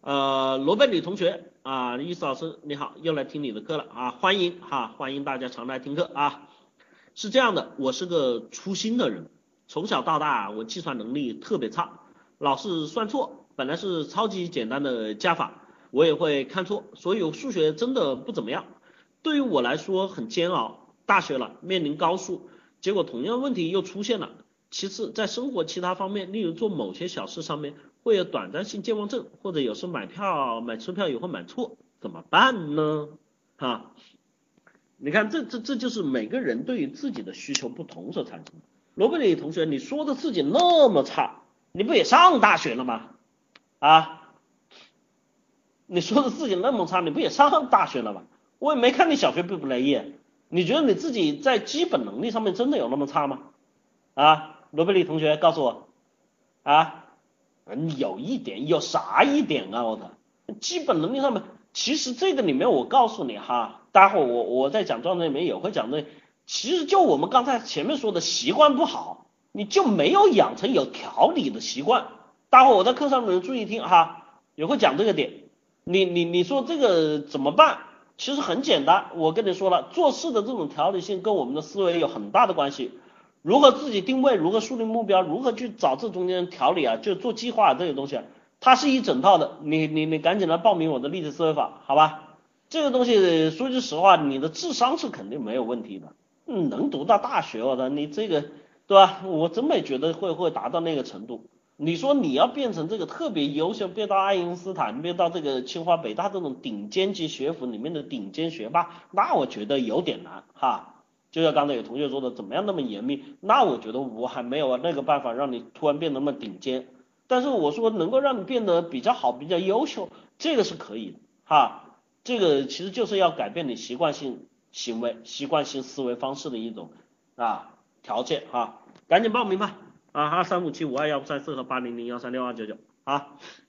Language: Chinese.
呃，罗贝里同学啊，意思老师你好，又来听你的课了啊，欢迎哈，欢迎大家常来听课啊。是这样的，我是个粗心的人，从小到大我计算能力特别差，老是算错，本来是超级简单的加法，我也会看错，所以数学真的不怎么样。对于我来说很煎熬，大学了面临高数，结果同样问题又出现了。其次，在生活其他方面，例如做某些小事上面，会有短暂性健忘症，或者有时买票买车票也会买错，怎么办呢？哈，你看这这这就是每个人对于自己的需求不同所产生的。罗贝里同学，你说的自己那么差，你不也上大学了吗？啊，你说的自己那么差，你不也上大学了吗？我也没看你小学毕不来业，你觉得你自己在基本能力上面真的有那么差吗？啊？罗贝里同学告诉我，啊，有一点，有啥一点啊？我操，基本能力上面，其实这个里面我告诉你哈，待会我我在讲状态里面也会讲的，其实就我们刚才前面说的习惯不好，你就没有养成有条理的习惯。待会我在课上面注意听哈，也会讲这个点。你你你说这个怎么办？其实很简单，我跟你说了，做事的这种条理性跟我们的思维有很大的关系。如何自己定位，如何树立目标，如何去找这中间调理啊，就做计划这些东西，它是一整套的。你你你赶紧来报名我的励志思维法，好吧？这个东西说句实话，你的智商是肯定没有问题的，能读到大学，我的你这个对吧？我真没觉得会会达到那个程度。你说你要变成这个特别优秀，变到爱因斯坦，变到这个清华北大这种顶尖级学府里面的顶尖学霸，那我觉得有点难哈。就像刚才有同学说的，怎么样那么严密？那我觉得我还没有那个办法让你突然变那么顶尖。但是我说能够让你变得比较好、比较优秀，这个是可以的哈。这个其实就是要改变你习惯性行为、习惯性思维方式的一种啊条件哈。赶紧报名吧啊！二三五七五二幺三四和八零零幺三六二九九啊。